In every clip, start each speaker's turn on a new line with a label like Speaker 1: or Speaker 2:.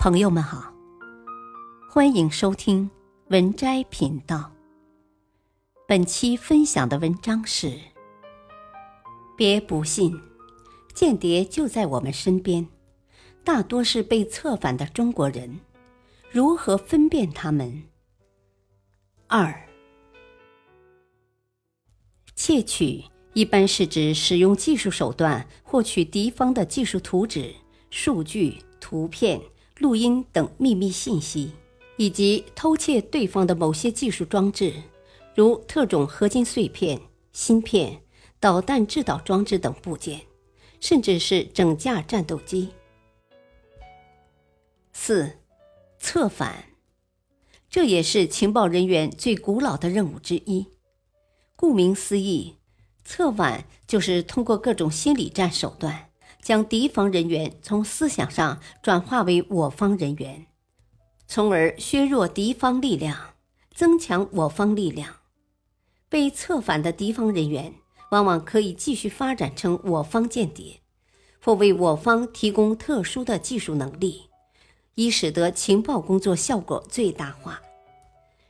Speaker 1: 朋友们好，欢迎收听文摘频道。本期分享的文章是：别不信，间谍就在我们身边，大多是被策反的中国人，如何分辨他们？二，窃取一般是指使用技术手段获取敌方的技术图纸、数据、图片。录音等秘密信息，以及偷窃对方的某些技术装置，如特种合金碎片、芯片、导弹制导装置等部件，甚至是整架战斗机。四，策反，这也是情报人员最古老的任务之一。顾名思义，策反就是通过各种心理战手段。将敌方人员从思想上转化为我方人员，从而削弱敌方力量，增强我方力量。被策反的敌方人员往往可以继续发展成我方间谍，或为我方提供特殊的技术能力，以使得情报工作效果最大化。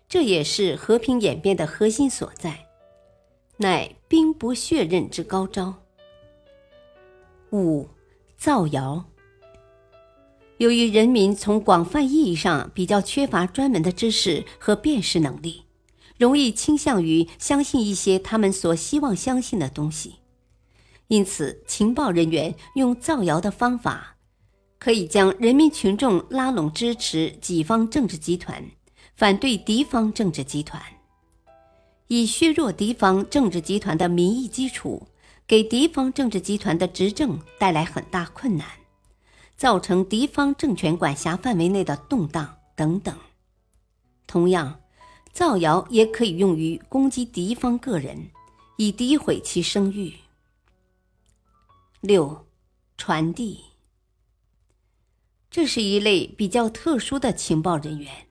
Speaker 1: 这也是和平演变的核心所在，乃兵不血刃之高招。五，造谣。由于人民从广泛意义上比较缺乏专门的知识和辨识能力，容易倾向于相信一些他们所希望相信的东西，因此，情报人员用造谣的方法，可以将人民群众拉拢支持己方政治集团，反对敌方政治集团，以削弱敌方政治集团的民意基础。给敌方政治集团的执政带来很大困难，造成敌方政权管辖范围内的动荡等等。同样，造谣也可以用于攻击敌方个人，以诋毁其声誉。六，传递。这是一类比较特殊的情报人员，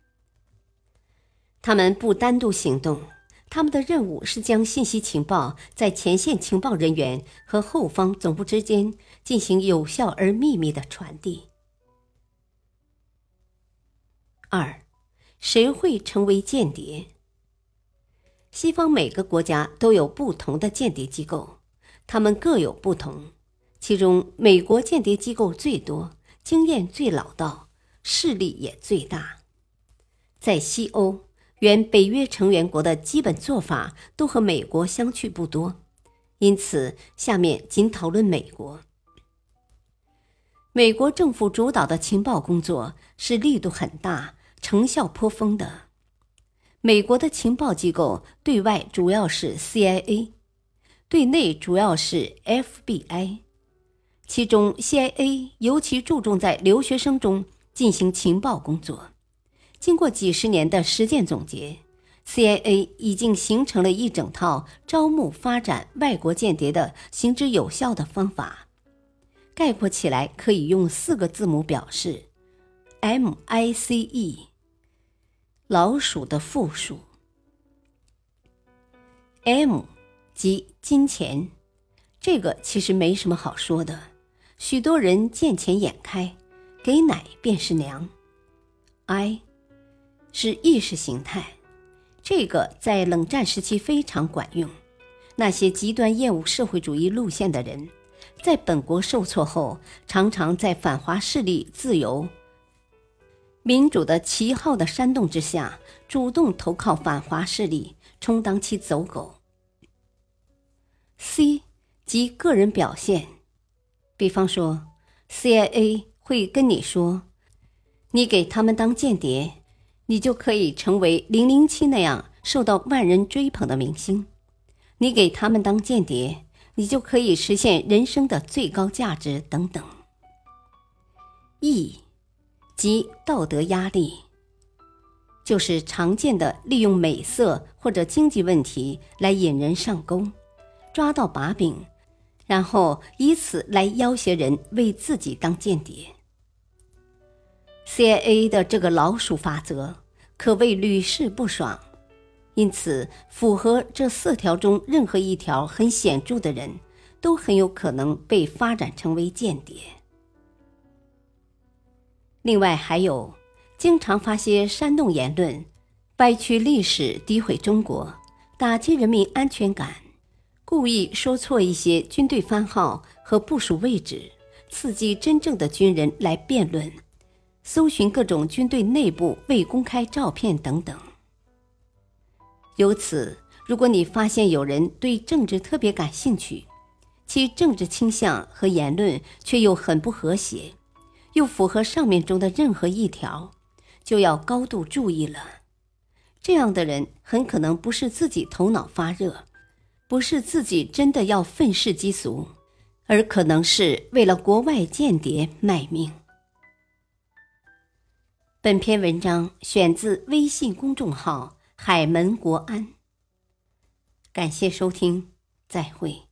Speaker 1: 他们不单独行动。他们的任务是将信息情报在前线情报人员和后方总部之间进行有效而秘密的传递。二，谁会成为间谍？西方每个国家都有不同的间谍机构，他们各有不同。其中，美国间谍机构最多，经验最老道，势力也最大。在西欧。原北约成员国的基本做法都和美国相去不多，因此下面仅讨论美国。美国政府主导的情报工作是力度很大、成效颇丰的。美国的情报机构对外主要是 CIA，对内主要是 FBI，其中 CIA 尤其注重在留学生中进行情报工作。经过几十年的实践总结，CIA 已经形成了一整套招募、发展外国间谍的行之有效的方法。概括起来，可以用四个字母表示：MICE，老鼠的复数。M，即金钱，这个其实没什么好说的，许多人见钱眼开，给奶便是娘。I。是意识形态，这个在冷战时期非常管用。那些极端厌恶社会主义路线的人，在本国受挫后，常常在反华势力、自由、民主的旗号的煽动之下，主动投靠反华势力，充当其走狗。C 即个人表现，比方说，CIA 会跟你说，你给他们当间谍。你就可以成为零零七那样受到万人追捧的明星，你给他们当间谍，你就可以实现人生的最高价值等等。E，即道德压力，就是常见的利用美色或者经济问题来引人上钩，抓到把柄，然后以此来要挟人为自己当间谍。CIA 的这个老鼠法则可谓屡试不爽，因此符合这四条中任何一条很显著的人，都很有可能被发展成为间谍。另外还有经常发些煽动言论，歪曲历史、诋毁中国、打击人民安全感，故意说错一些军队番号和部署位置，刺激真正的军人来辩论，搜寻各种军队内部未公开照片等等。由此，如果你发现有人对政治特别感兴趣，其政治倾向和言论却又很不和谐，又符合上面中的任何一条，就要高度注意了。这样的人很可能不是自己头脑发热，不是自己真的要愤世嫉俗，而可能是为了国外间谍卖命。本篇文章选自微信公众号“海门国安”。感谢收听，再会。